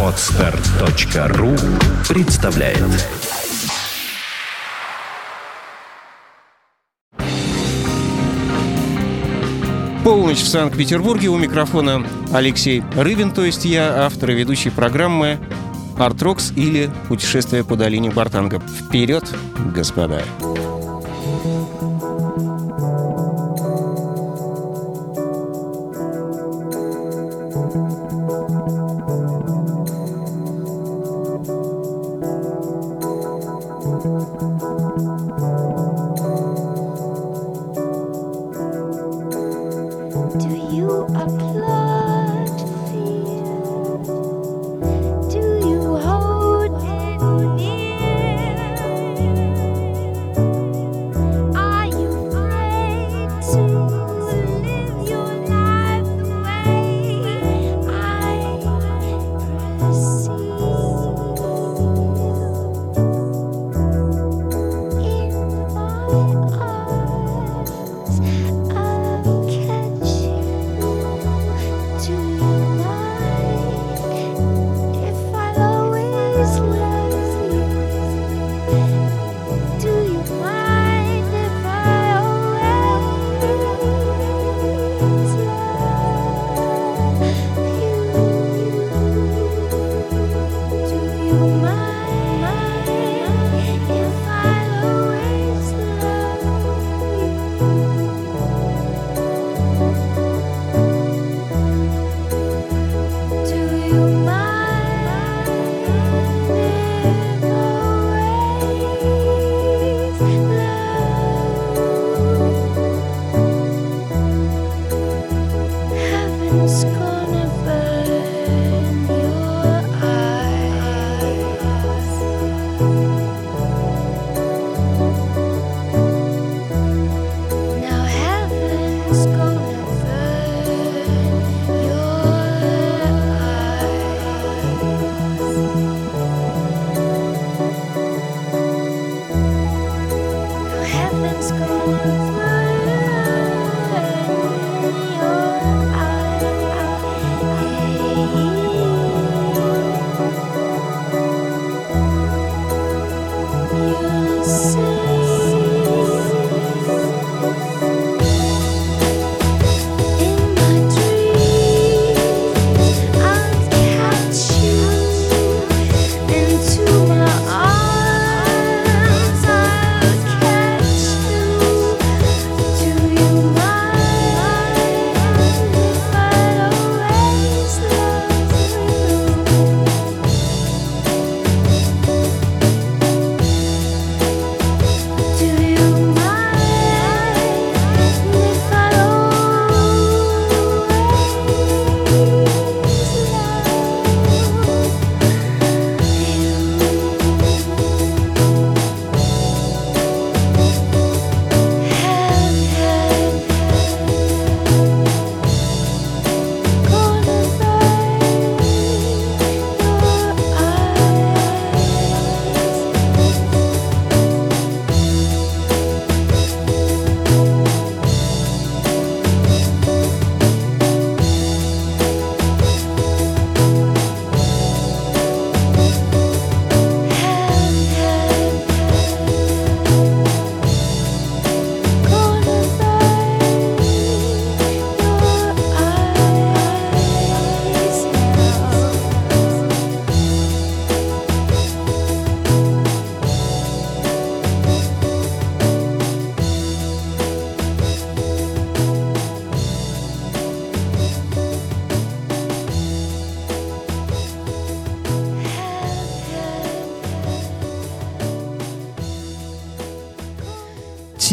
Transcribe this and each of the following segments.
Отстар.ру представляет Полночь в Санкт-Петербурге. У микрофона Алексей Рыбин, то есть я, автор и ведущий программы «Артрокс» или «Путешествие по долине Бартанга». Вперед, господа! Do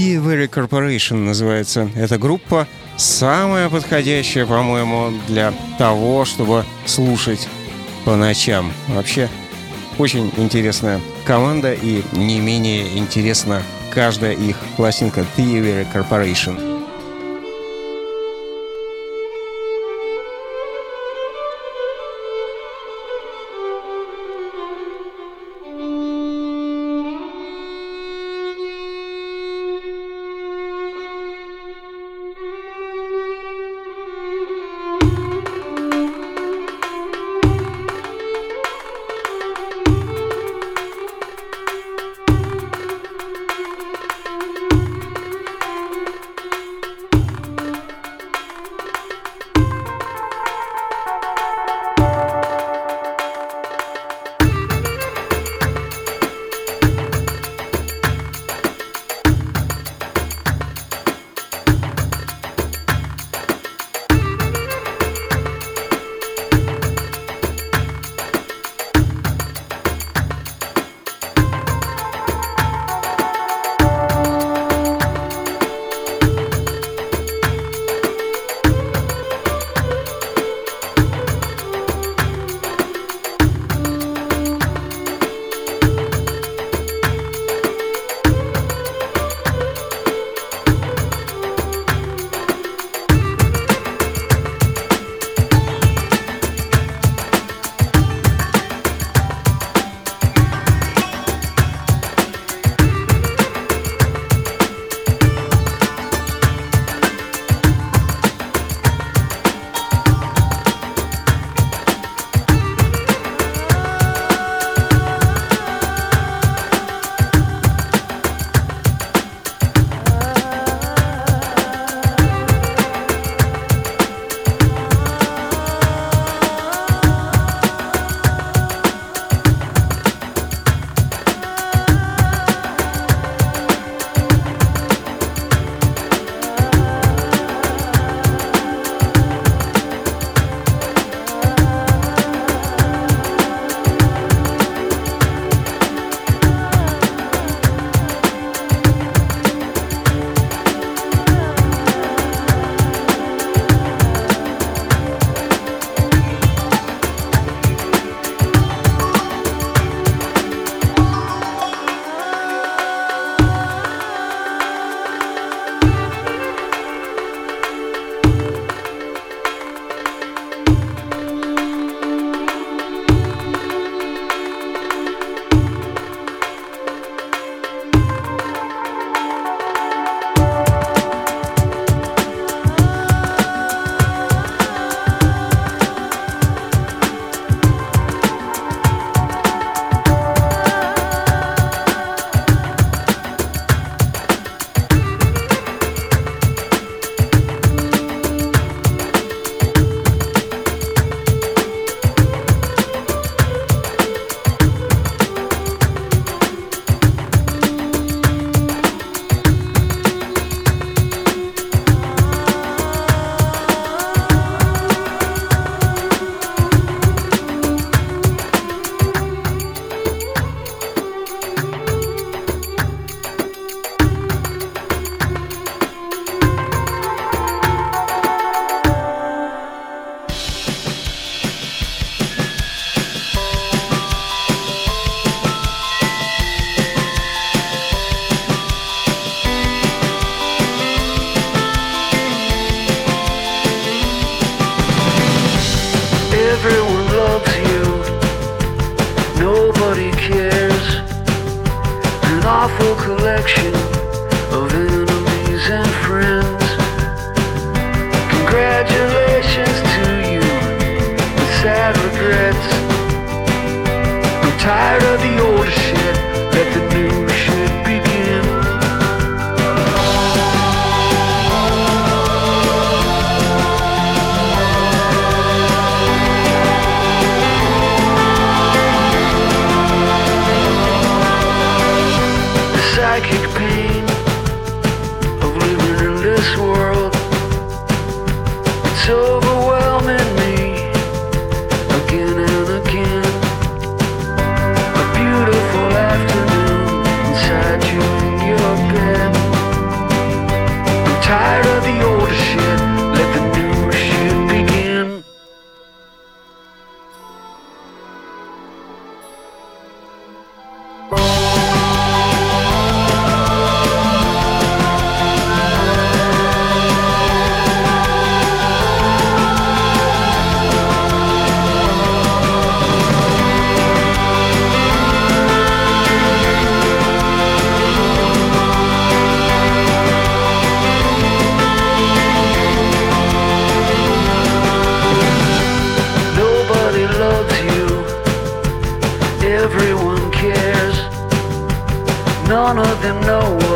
T-Very Corporation называется эта группа. Самая подходящая, по-моему, для того, чтобы слушать по ночам. Вообще, очень интересная команда и не менее интересна каждая их пластинка Theory Corporation. Awful collection of enemies and friends. Congratulations to you with sad regrets. I'm tired of the old Everyone cares. None of them know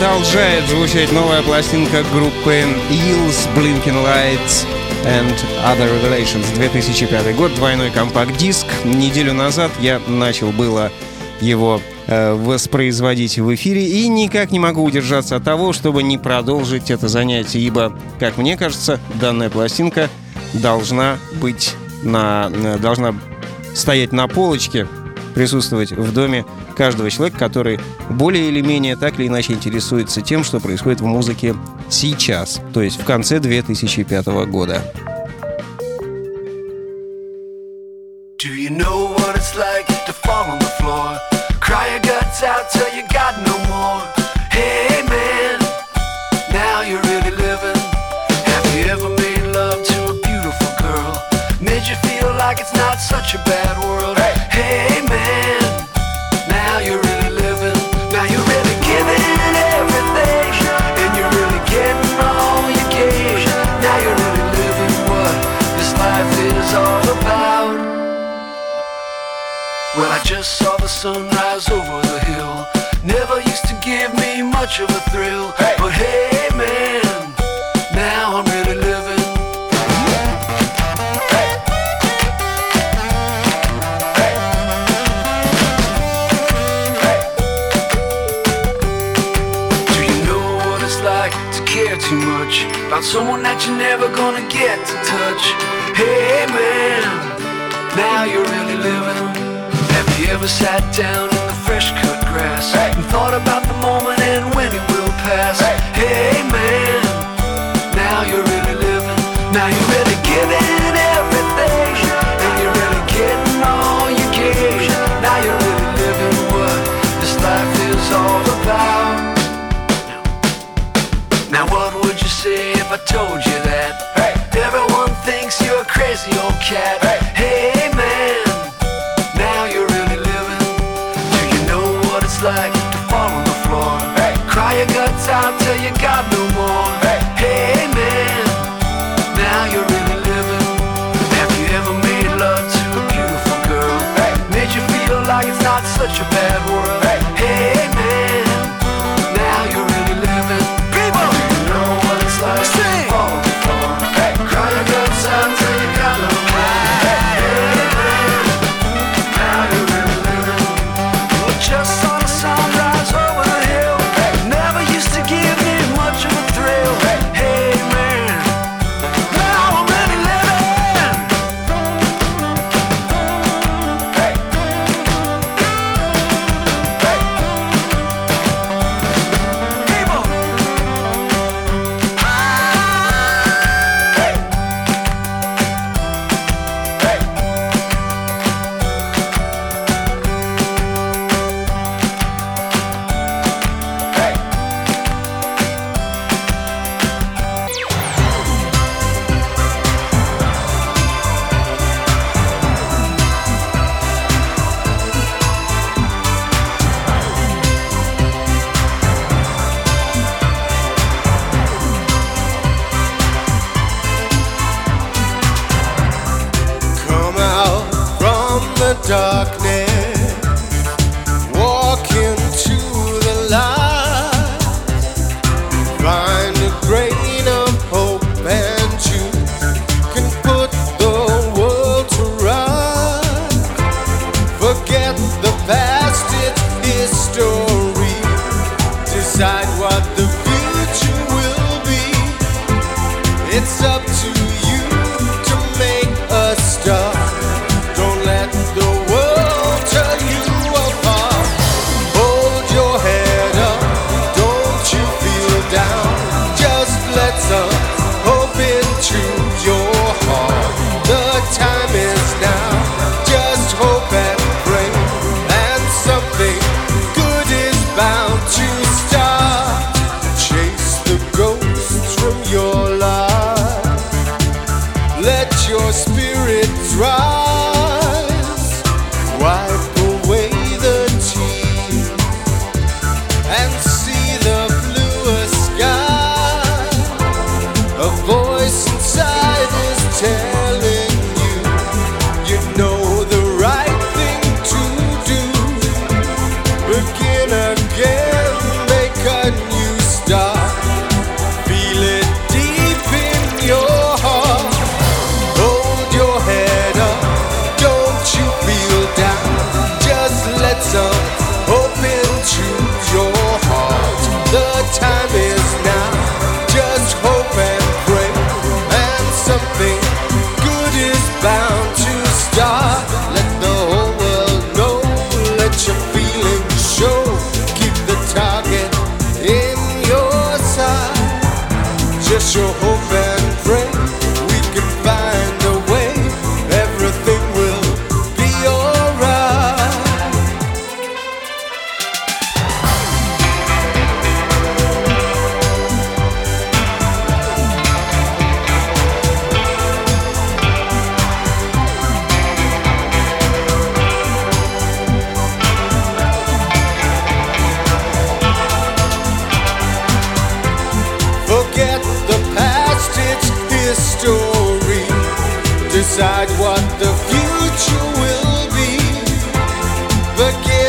Продолжает звучать новая пластинка группы Eels, Blinking Lights and Other Revelations. 2005 год, двойной компакт-диск. Неделю назад я начал было его э, воспроизводить в эфире и никак не могу удержаться от того, чтобы не продолжить это занятие, ибо, как мне кажется, данная пластинка должна быть на, э, должна стоять на полочке, присутствовать в доме каждого человека, который более или менее так или иначе интересуется тем, что происходит в музыке сейчас, то есть в конце 2005 года. Do you know what it's like to fall on the floor? Cry your guts out till you thrill. But hey, man, now I'm really living. Do you know what it's like to care too much about someone that you're never gonna get to touch? Hey, man, now you're really living. Have you ever sat down in the fresh cut grass and thought about and porque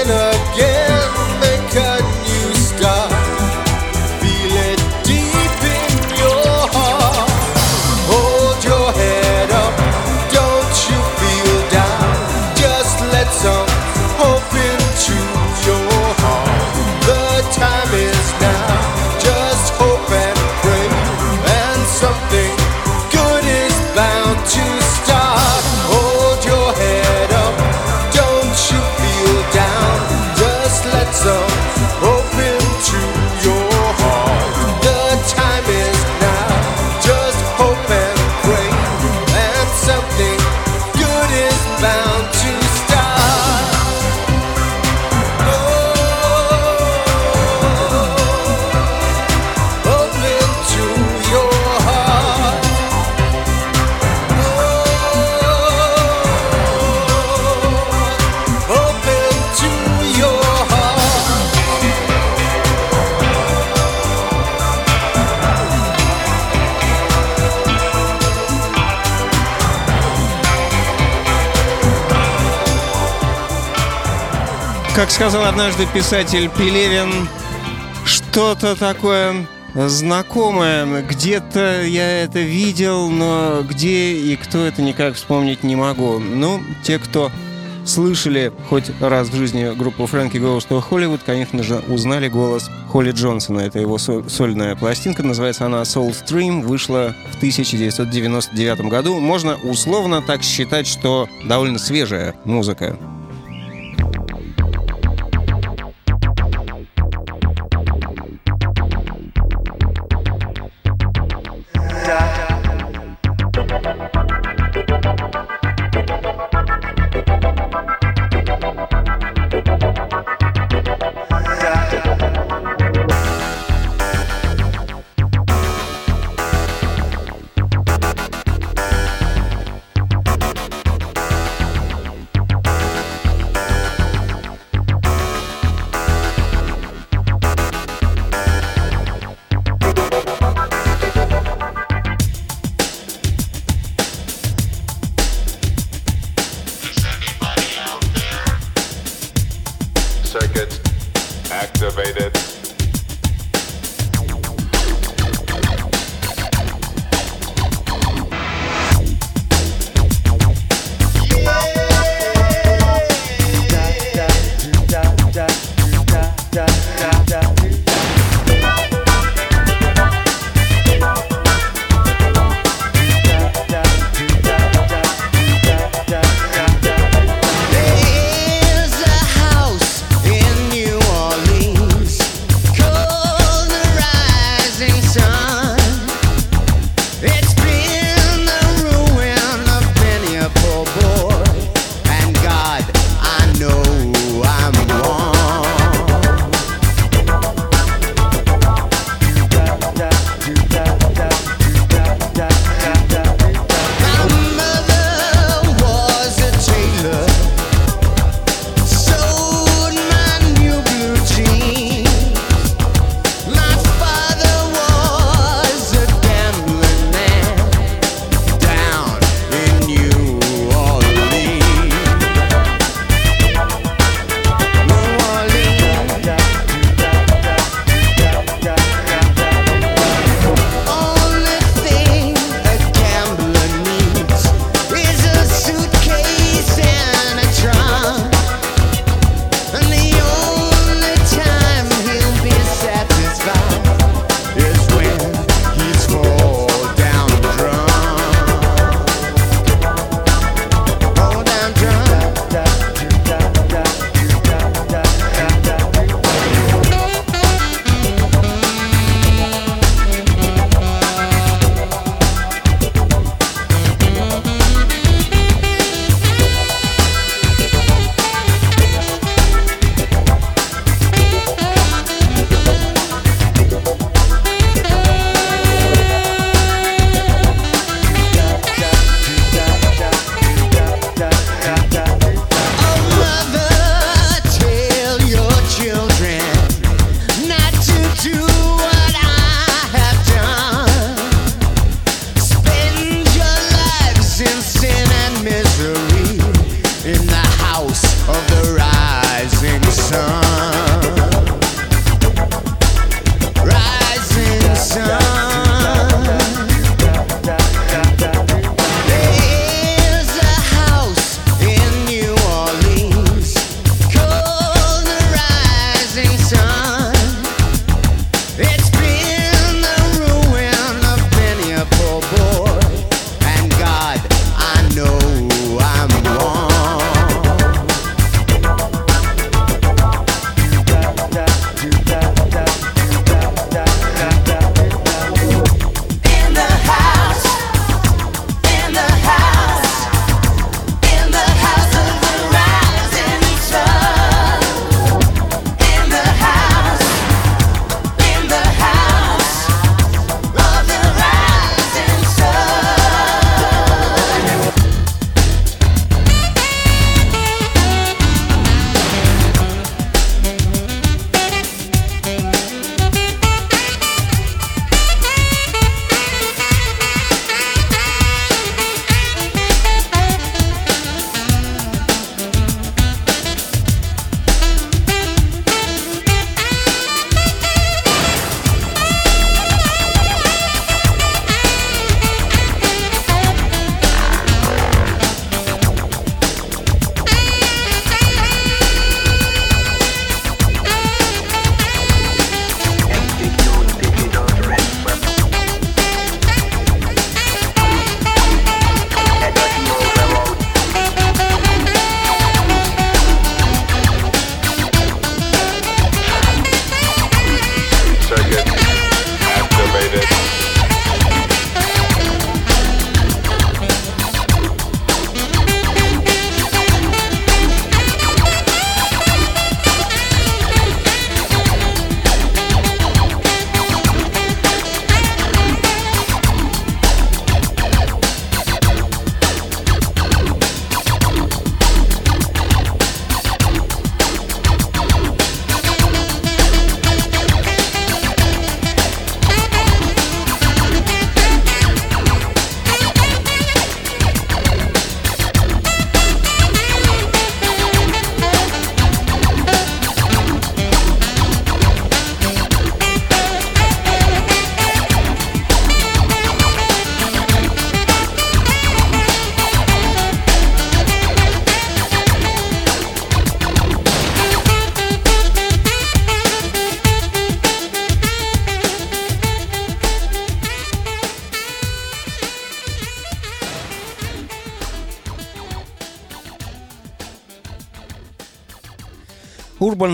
сказал однажды писатель Пелевин, что-то такое знакомое. Где-то я это видел, но где и кто это никак вспомнить не могу. Ну, те, кто слышали хоть раз в жизни группу Фрэнки Гоуст Холливуд, конечно же, узнали голос Холли Джонсона. Это его сольная пластинка, называется она Soul Stream, вышла в 1999 году. Можно условно так считать, что довольно свежая музыка.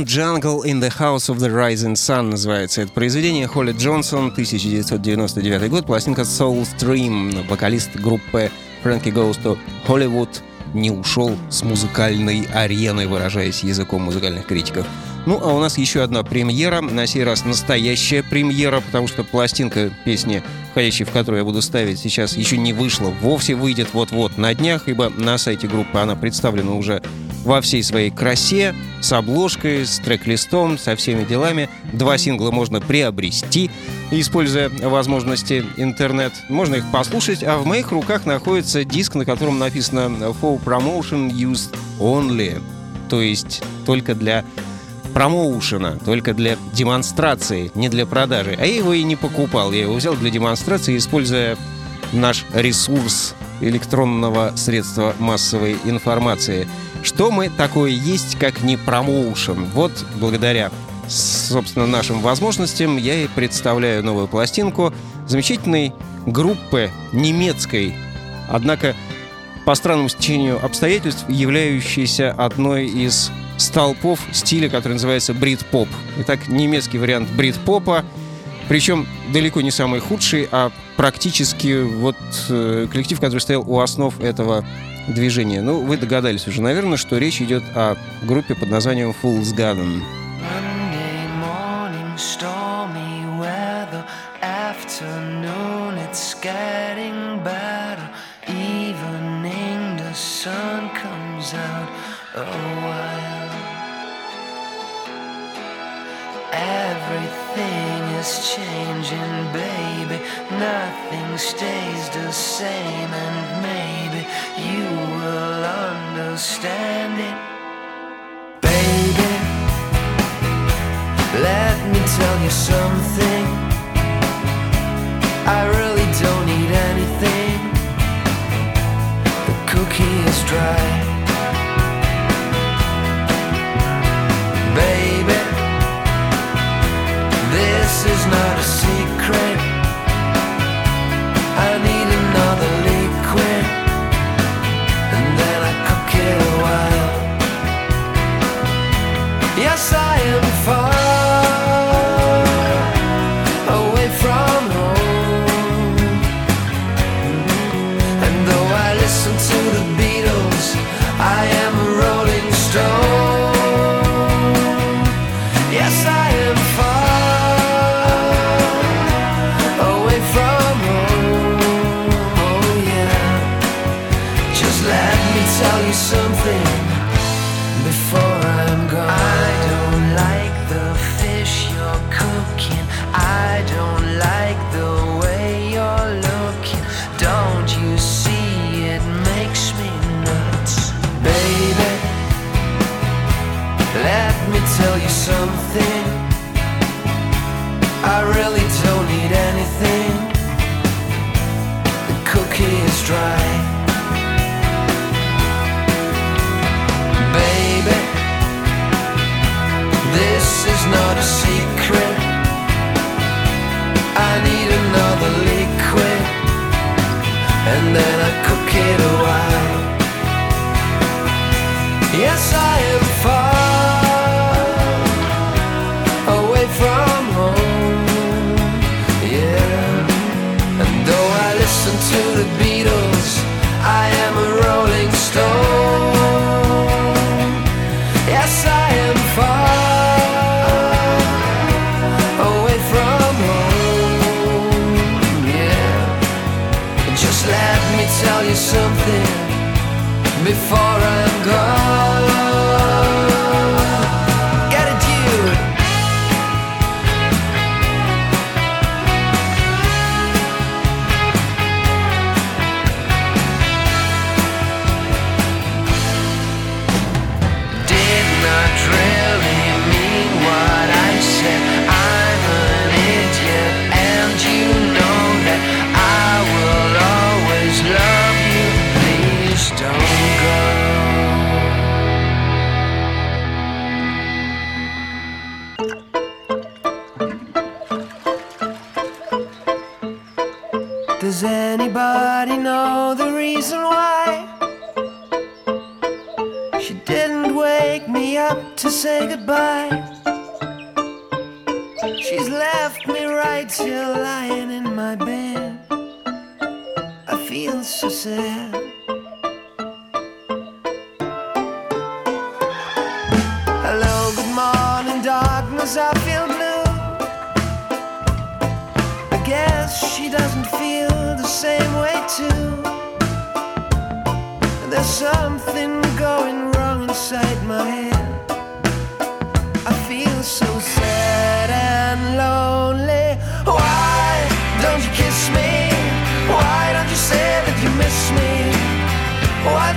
Jungle in the House of the Rising Sun называется это произведение. Холли Джонсон, 1999 год, пластинка Soul Stream, вокалист группы Frankie Goes to Hollywood не ушел с музыкальной арены, выражаясь языком музыкальных критиков. Ну, а у нас еще одна премьера, на сей раз настоящая премьера, потому что пластинка песни, входящей в которую я буду ставить сейчас, еще не вышла, вовсе выйдет вот-вот на днях, ибо на сайте группы она представлена уже во всей своей красе, с обложкой, с трек-листом, со всеми делами. Два сингла можно приобрести, используя возможности интернет. Можно их послушать, а в моих руках находится диск, на котором написано «For Promotion Used Only», то есть только для промоушена, только для демонстрации, не для продажи. А я его и не покупал, я его взял для демонстрации, используя наш ресурс электронного средства массовой информации. Что мы такое есть, как не промоушен? Вот благодаря, собственно, нашим возможностям я и представляю новую пластинку замечательной группы немецкой, однако по странному стечению обстоятельств являющейся одной из столпов стиля, который называется брит-поп. Итак, немецкий вариант брит-попа, причем далеко не самый худший, а практически вот э, коллектив, который стоял у основ этого движения. Ну, вы догадались уже, наверное, что речь идет о группе под названием Fool's Garden. While. Everything is changing, baby. Nothing stays the same, and maybe you will understand it, baby. Let me tell you something. I to say goodbye. She's left me right here lying in my bed. I feel so sad. Hello, good morning, darkness. I feel blue. I guess she doesn't feel the same way, too. There's something going wrong inside my head so sad and lonely. Why don't you kiss me? Why don't you say that you miss me? Why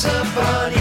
There's a.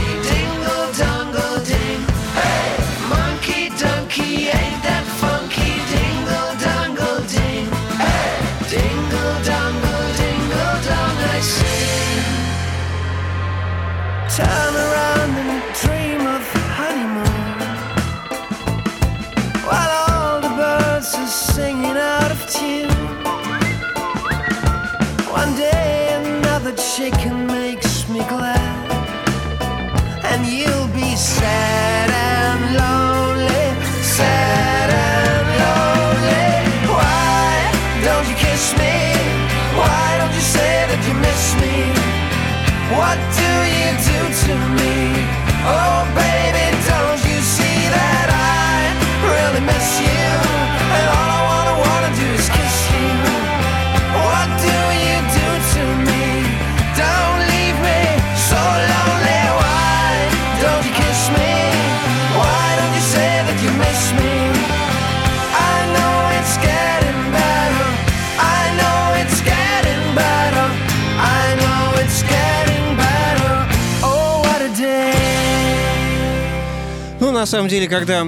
самом деле, когда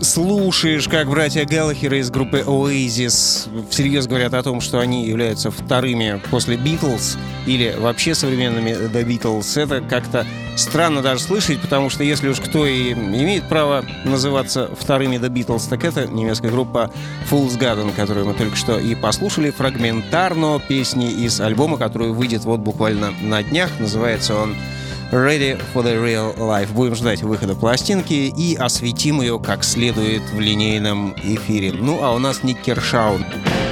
слушаешь, как братья Галлахеры из группы Oasis всерьез говорят о том, что они являются вторыми после Битлз или вообще современными The Beatles, это как-то странно даже слышать, потому что если уж кто и имеет право называться вторыми The Beatles, так это немецкая группа Fool's Garden, которую мы только что и послушали фрагментарно песни из альбома, который выйдет вот буквально на днях. Называется он Ready for the Real Life. Будем ждать выхода пластинки и осветим ее как следует в линейном эфире. Ну а у нас Ник Кершаун. Кершаун.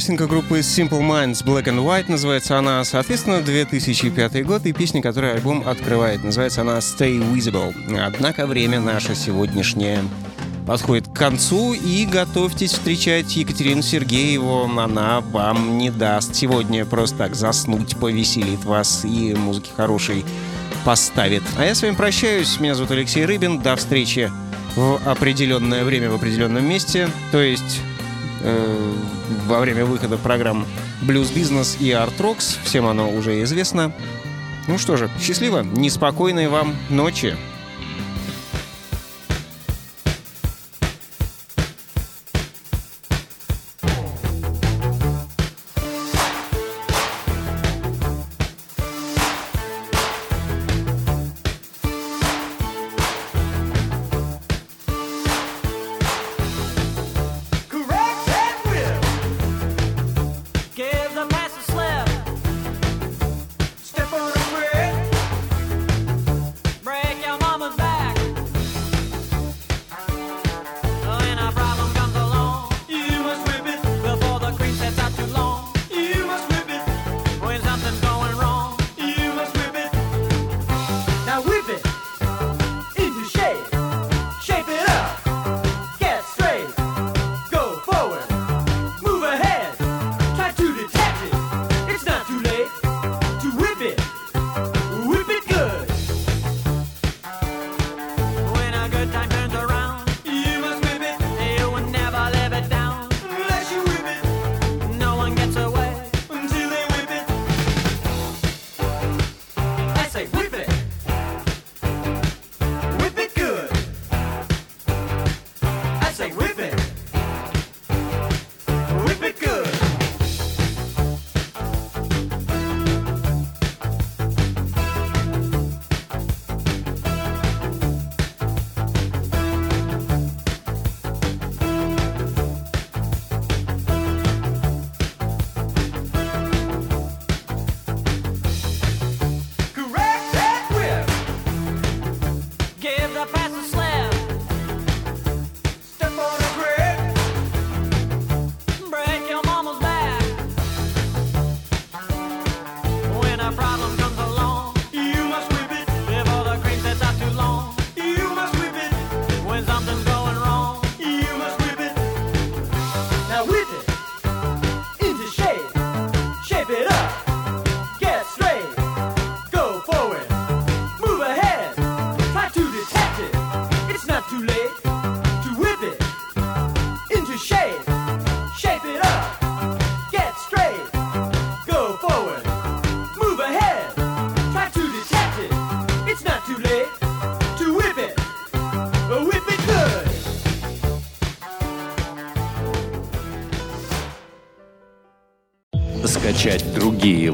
Новостинка группы Simple Minds Black and White называется она, соответственно, 2005 год и песня, которую альбом открывает. Называется она Stay Visible. Однако время наше сегодняшнее подходит к концу и готовьтесь встречать Екатерину Сергееву. Она вам не даст сегодня просто так заснуть, повеселит вас и музыки хорошей поставит. А я с вами прощаюсь. Меня зовут Алексей Рыбин. До встречи в определенное время в определенном месте. То есть Э, во время выхода программ «Блюз Бизнес» и «Арт Рокс». Всем оно уже известно. Ну что же, счастливо, неспокойной вам ночи.